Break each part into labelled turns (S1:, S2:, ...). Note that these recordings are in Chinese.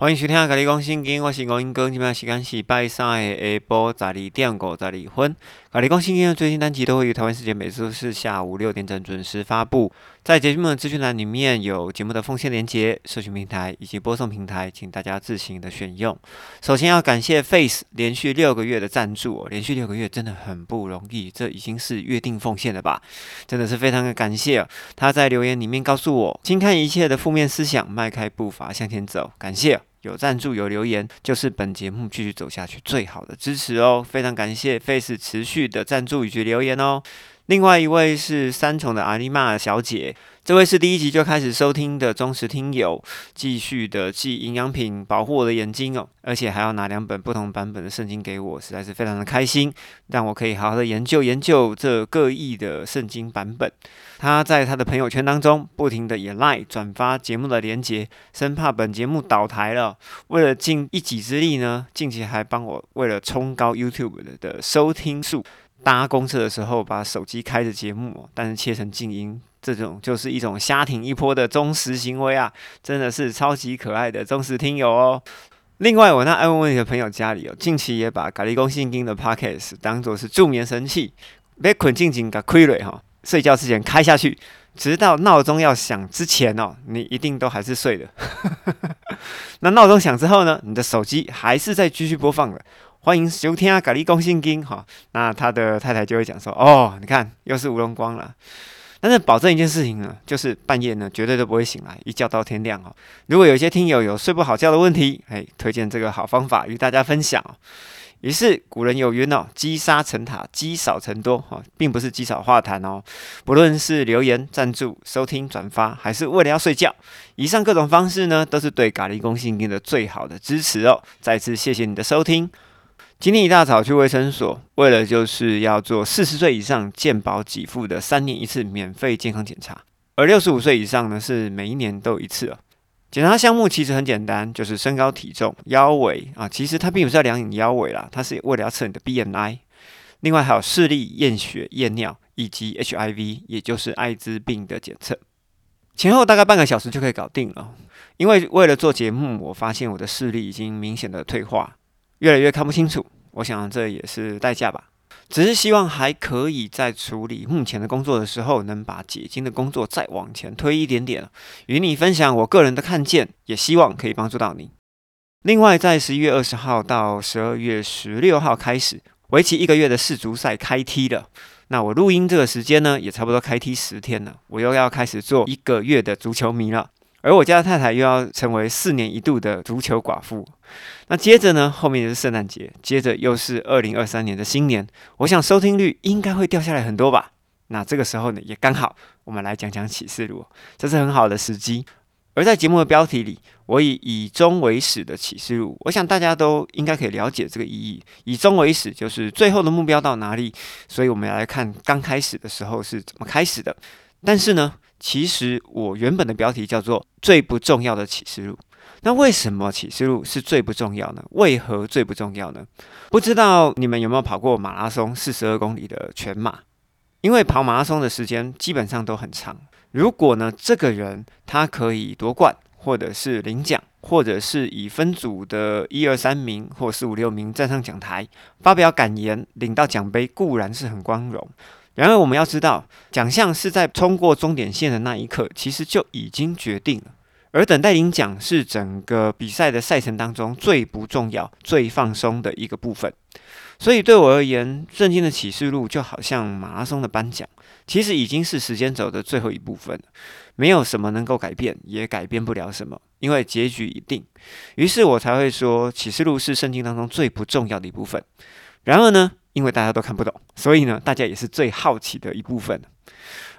S1: 欢迎收听《咖喱讲圣经》，我是吴英哥。今麦时间是拜三的下晡十二点五十二分。《咖喱讲圣经》的最新单集都会于台湾时间每周四下午六点整准时发布。在节目的资讯栏里面有节目的奉献连接、社群平台以及播送平台，请大家自行的选用。首先要感谢 Face 连续六个月的赞助，连续六个月真的很不容易，这已经是约定奉献了吧？真的是非常的感谢。他在留言里面告诉我：轻看一切的负面思想，迈开步伐向前走。感谢。有赞助有留言，就是本节目继续走下去最好的支持哦！非常感谢 Face 持续的赞助以及留言哦。另外一位是三重的阿尼玛小姐，这位是第一集就开始收听的忠实听友，继续的寄营养品保护我的眼睛哦，而且还要拿两本不同版本的圣经给我，实在是非常的开心，让我可以好好的研究研究这各异的圣经版本。他在他的朋友圈当中不停的也 like 转发节目的连结，生怕本节目倒台了。为了尽一己之力呢，近期还帮我为了冲高 YouTube 的收听数。搭公车的时候，把手机开着节目，但是切成静音，这种就是一种瞎挺一波的忠实行为啊！真的是超级可爱的忠实听友哦。另外，我那爱问问题的朋友家里哦，近期也把咖喱公信经的 Podcast 当做是助眠神器，被捆进紧给亏了哈。睡觉之前开下去，直到闹钟要响之前哦，你一定都还是睡的。那闹钟响之后呢，你的手机还是在继续播放的。欢迎收听啊，咖喱公信经哈。那他的太太就会讲说：“哦，你看又是吴龙光了。”但是保证一件事情呢，就是半夜呢绝对都不会醒来，一觉到天亮哦。如果有一些听友有睡不好觉的问题，哎，推荐这个好方法与大家分享哦。于是古人有云哦：“积沙成塔，积少成多。”哈，并不是积少化痰哦。不论是留言、赞助、收听、转发，还是为了要睡觉，以上各种方式呢，都是对咖喱公信经的最好的支持哦。再次谢谢你的收听。今天一大早去卫生所，为了就是要做四十岁以上健保给付的三年一次免费健康检查，而六十五岁以上呢是每一年都有一次哦。检查项目其实很简单，就是身高、体重、腰围啊，其实它并不是要量你腰围啦，它是为了要测你的 BMI。另外还有视力、验血、验尿以及 HIV，也就是艾滋病的检测，前后大概半个小时就可以搞定了。因为为了做节目，我发现我的视力已经明显的退化。越来越看不清楚，我想这也是代价吧。只是希望还可以在处理目前的工作的时候，能把解经的工作再往前推一点点，与你分享我个人的看见，也希望可以帮助到你。另外，在十一月二十号到十二月十六号开始，为期一个月的世足赛开踢了。那我录音这个时间呢，也差不多开踢十天了，我又要开始做一个月的足球迷了。而我家的太太又要成为四年一度的足球寡妇，那接着呢，后面就是圣诞节，接着又是二零二三年的新年，我想收听率应该会掉下来很多吧。那这个时候呢，也刚好我们来讲讲启示录，这是很好的时机。而在节目的标题里，我以以终为始的启示录，我想大家都应该可以了解这个意义。以终为始就是最后的目标到哪里，所以我们要来看刚开始的时候是怎么开始的。但是呢？其实我原本的标题叫做“最不重要的启示录”。那为什么启示录是最不重要呢？为何最不重要呢？不知道你们有没有跑过马拉松四十二公里的全马？因为跑马拉松的时间基本上都很长。如果呢，这个人他可以夺冠，或者是领奖，或者是以分组的一二三名或四五六名站上讲台发表感言，领到奖杯，固然是很光荣。然而，我们要知道，奖项是在冲过终点线的那一刻，其实就已经决定了。而等待领奖是整个比赛的赛程当中最不重要、最放松的一个部分。所以，对我而言，圣经的启示录就好像马拉松的颁奖，其实已经是时间轴的最后一部分。没有什么能够改变，也改变不了什么，因为结局已定。于是我才会说，启示录是圣经当中最不重要的一部分。然而呢？因为大家都看不懂，所以呢，大家也是最好奇的一部分。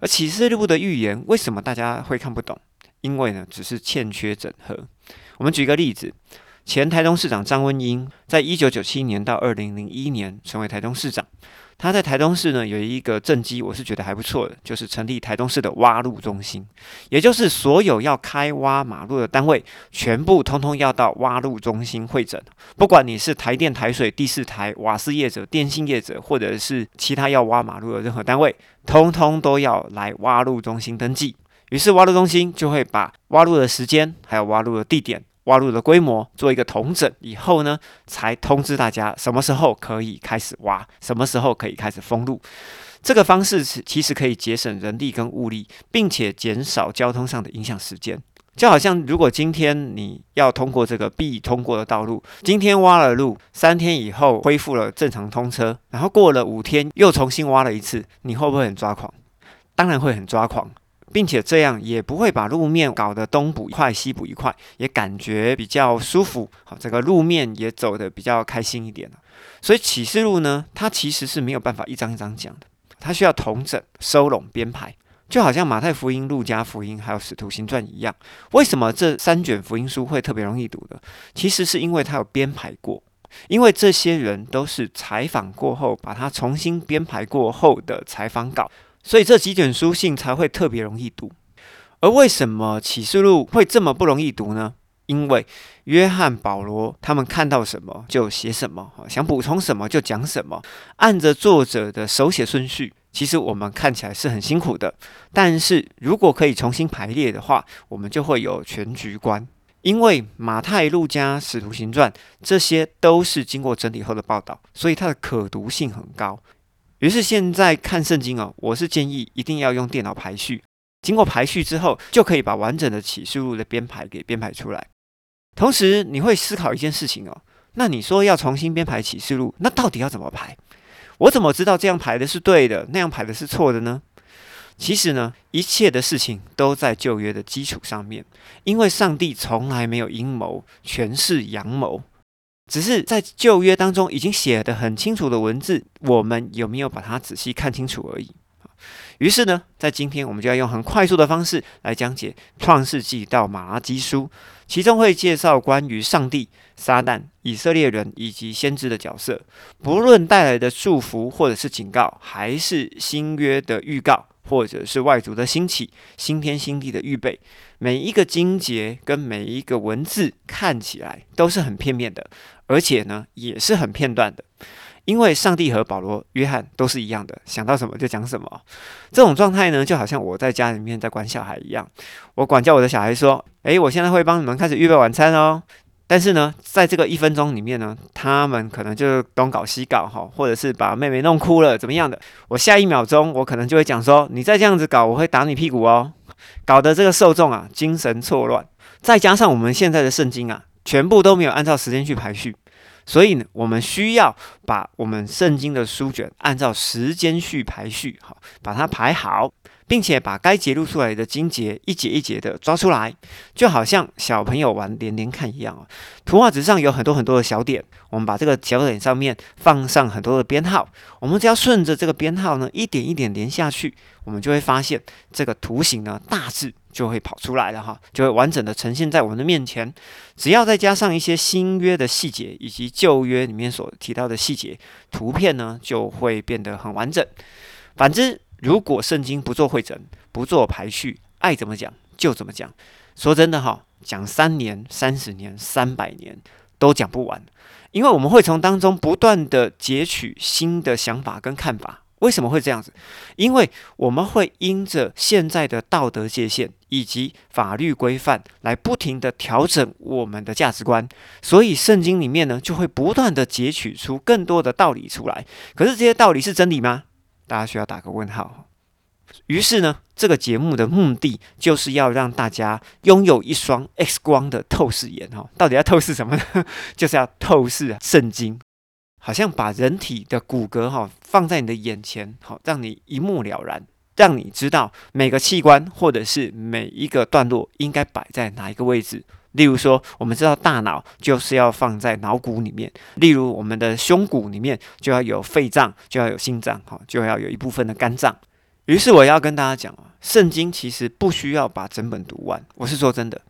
S1: 而启示录的预言为什么大家会看不懂？因为呢，只是欠缺整合。我们举个例子，前台中市长张文英，在一九九七年到二零零一年成为台中市长。他在台东市呢有一个政绩，我是觉得还不错的，就是成立台东市的挖路中心，也就是所有要开挖马路的单位，全部通通要到挖路中心会诊。不管你是台电、台水、第四台、瓦斯业者、电信业者，或者是其他要挖马路的任何单位，通通都要来挖路中心登记。于是挖路中心就会把挖路的时间、还有挖路的地点、挖路的规模做一个统整以后呢，才通知大家什么时候可以开始挖，什么时候可以开始封路。这个方式是其实可以节省人力跟物力，并且减少交通上的影响时间。就好像如果今天你要通过这个必通过的道路，今天挖了路，三天以后恢复了正常通车，然后过了五天又重新挖了一次，你会不会很抓狂？当然会很抓狂。并且这样也不会把路面搞得东补一块西补一块，也感觉比较舒服。好，这个路面也走得比较开心一点了。所以启示录呢，它其实是没有办法一张一张讲的，它需要统整、收拢、编排，就好像马太福音、路加福音还有使徒行传一样。为什么这三卷福音书会特别容易读的？其实是因为它有编排过，因为这些人都是采访过后把它重新编排过后的采访稿。所以这几卷书信才会特别容易读，而为什么启示录会这么不容易读呢？因为约翰、保罗他们看到什么就写什么，想补充什么就讲什么，按着作者的手写顺序。其实我们看起来是很辛苦的，但是如果可以重新排列的话，我们就会有全局观。因为马太、路加、使徒行传这些都是经过整理后的报道，所以它的可读性很高。于是现在看圣经哦，我是建议一定要用电脑排序，经过排序之后，就可以把完整的启示录的编排给编排出来。同时，你会思考一件事情哦，那你说要重新编排启示录，那到底要怎么排？我怎么知道这样排的是对的，那样排的是错的呢？其实呢，一切的事情都在旧约的基础上面，因为上帝从来没有阴谋，全是阳谋。只是在旧约当中已经写的很清楚的文字，我们有没有把它仔细看清楚而已？于是呢，在今天我们就要用很快速的方式来讲解创世纪到马拉基书，其中会介绍关于上帝、撒旦、以色列人以及先知的角色，不论带来的祝福或者是警告，还是新约的预告。或者是外族的兴起，新天新地的预备，每一个经节跟每一个文字看起来都是很片面的，而且呢也是很片段的，因为上帝和保罗、约翰都是一样的，想到什么就讲什么。这种状态呢，就好像我在家里面在管小孩一样，我管教我的小孩说：“诶，我现在会帮你们开始预备晚餐哦。”但是呢，在这个一分钟里面呢，他们可能就东搞西搞哈，或者是把妹妹弄哭了，怎么样的？我下一秒钟，我可能就会讲说，你再这样子搞，我会打你屁股哦，搞得这个受众啊精神错乱。再加上我们现在的圣经啊，全部都没有按照时间去排序，所以呢，我们需要把我们圣经的书卷按照时间序排序，好，把它排好。并且把该揭露出来的经节一节一节的抓出来，就好像小朋友玩连连看一样啊。图画纸上有很多很多的小点，我们把这个小点上面放上很多的编号，我们只要顺着这个编号呢，一点一点连下去，我们就会发现这个图形呢大致就会跑出来了哈，就会完整的呈现在我们的面前。只要再加上一些新约的细节以及旧约里面所提到的细节，图片呢就会变得很完整。反之。如果圣经不做会诊，不做排序，爱怎么讲就怎么讲。说真的哈，讲三年、三十年、三百年都讲不完，因为我们会从当中不断的截取新的想法跟看法。为什么会这样子？因为我们会因着现在的道德界限以及法律规范来不停的调整我们的价值观，所以圣经里面呢就会不断的截取出更多的道理出来。可是这些道理是真理吗？大家需要打个问号。于是呢，这个节目的目的就是要让大家拥有一双 X 光的透视眼哈。到底要透视什么呢？就是要透视圣经，好像把人体的骨骼哈放在你的眼前，好让你一目了然，让你知道每个器官或者是每一个段落应该摆在哪一个位置。例如说，我们知道大脑就是要放在脑骨里面；例如我们的胸骨里面就要有肺脏，就要有心脏，哈，就要有一部分的肝脏。于是我要跟大家讲啊，圣经其实不需要把整本读完。我是说真的，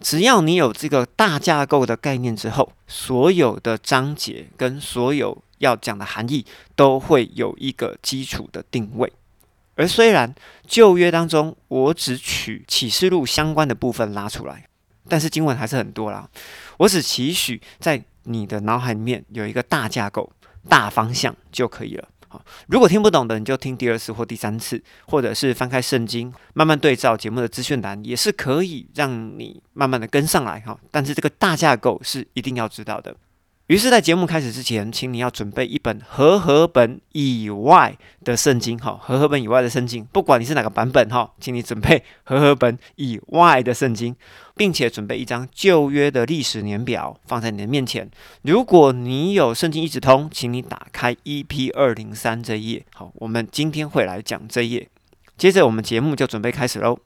S1: 只要你有这个大架构的概念之后，所有的章节跟所有要讲的含义都会有一个基础的定位。而虽然旧约当中，我只取启示录相关的部分拉出来。但是经文还是很多啦，我只期许在你的脑海里面有一个大架构、大方向就可以了。好，如果听不懂的，你就听第二次或第三次，或者是翻开圣经，慢慢对照节目的资讯栏，也是可以让你慢慢的跟上来哈。但是这个大架构是一定要知道的。于是，在节目开始之前，请你要准备一本和合本以外的圣经，哈，和合本以外的圣经，不管你是哪个版本，哈，请你准备和合本以外的圣经，并且准备一张旧约的历史年表放在你的面前。如果你有圣经一直通，请你打开 EP 二零三这页，好，我们今天会来讲这页。接着，我们节目就准备开始喽。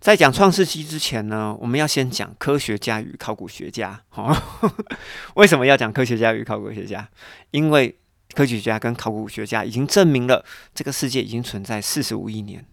S1: 在讲创世纪之前呢，我们要先讲科学家与考古学家。哦，为什么要讲科学家与考古学家？因为科学家跟考古学家已经证明了这个世界已经存在四十五亿年。